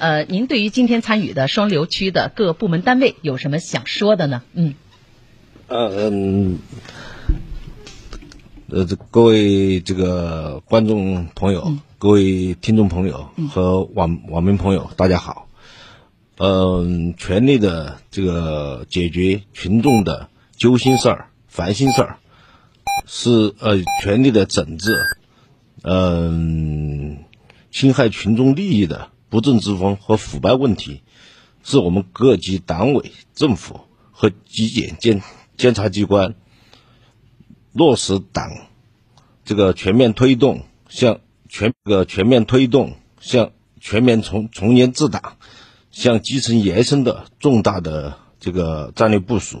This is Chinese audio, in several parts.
呃，您对于今天参与的双流区的各部门单位有什么想说的呢？嗯，呃嗯，呃，各位这个观众朋友、各位听众朋友和网网民朋友，大家好。嗯，全力的这个解决群众的揪心事儿、烦心事儿，是呃全力的整治，嗯，侵害群众利益的不正之风和腐败问题，是我们各级党委、政府和纪检监监察机关落实党这个全面推动向全个全面推动向全面从从严治党。向基层延伸的重大的这个战略部署。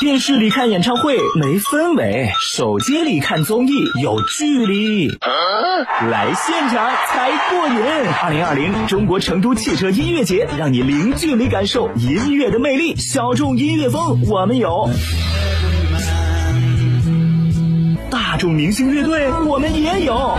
电视里看演唱会没氛围，手机里看综艺有距离，来现场才过瘾。二零二零中国成都汽车音乐节，让你零距离感受音乐的魅力。小众音乐风我们有，大众明星乐队我们也有。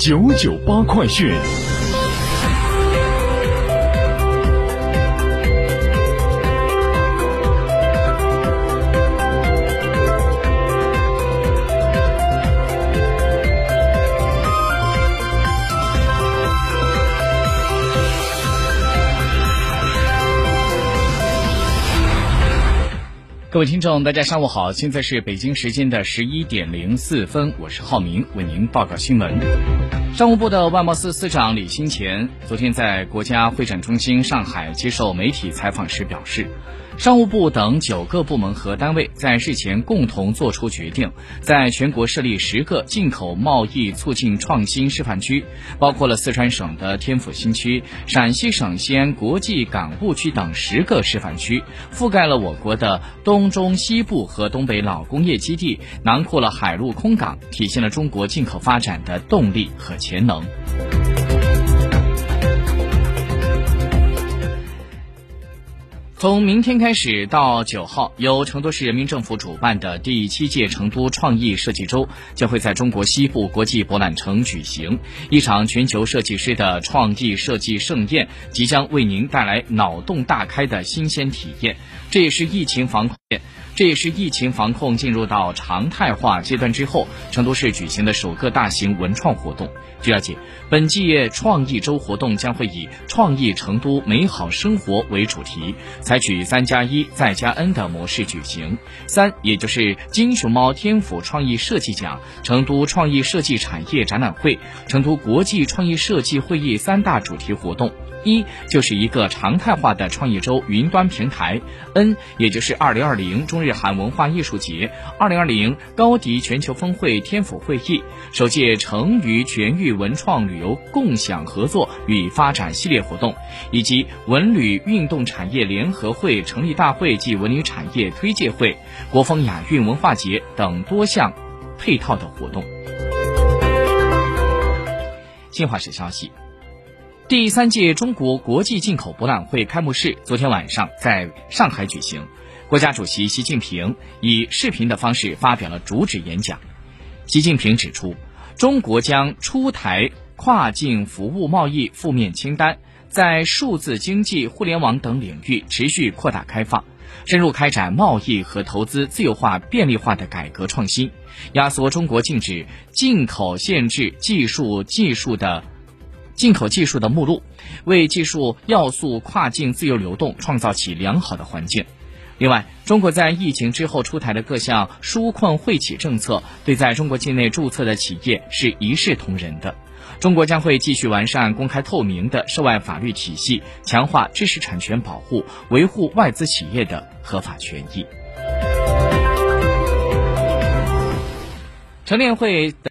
九九八快讯。各位听众，大家上午好，现在是北京时间的十一点零四分，我是浩明，为您报告新闻。商务部的外贸司司长李新前昨天在国家会展中心上海接受媒体采访时表示。商务部等九个部门和单位在日前共同作出决定，在全国设立十个进口贸易促进创新示范区，包括了四川省的天府新区、陕西省西安国际港务区等十个示范区，覆盖了我国的东中西部和东北老工业基地，囊括了海陆空港，体现了中国进口发展的动力和潜能。从明天开始到九号，由成都市人民政府主办的第七届成都创意设计周将会在中国西部国际博览城举行。一场全球设计师的创意设计盛宴，即将为您带来脑洞大开的新鲜体验。这也是疫情防控。这也是疫情防控进入到常态化阶段之后，成都市举行的首个大型文创活动。据了解，本届创意周活动将会以“创意成都美好生活”为主题，采取“三加一再加 N” 的模式举行。三，也就是金熊猫天府创意设计奖、成都创意设计产业展览会、成都国际创意设计会议三大主题活动。一就是一个常态化的创意周云端平台，N 也就是二零二零中日韩文化艺术节、二零二零高迪全球峰会天府会议、首届成渝全域文创旅游共享合作与发展系列活动，以及文旅运动产业联合会成立大会暨文旅产业推介会、国风雅韵文化节等多项配套的活动。新华社消息。第三届中国国际进口博览会开幕式昨天晚上在上海举行，国家主席习近平以视频的方式发表了主旨演讲。习近平指出，中国将出台跨境服务贸易负面清单，在数字经济、互联网等领域持续扩大开放，深入开展贸易和投资自由化便利化的改革创新，压缩中国禁止进口限制技术技术的。进口技术的目录，为技术要素跨境自由流动创造起良好的环境。另外，中国在疫情之后出台的各项纾困惠企政策，对在中国境内注册的企业是一视同仁的。中国将会继续完善公开透明的涉外法律体系，强化知识产权保护，维护外资企业的合法权益。成联会。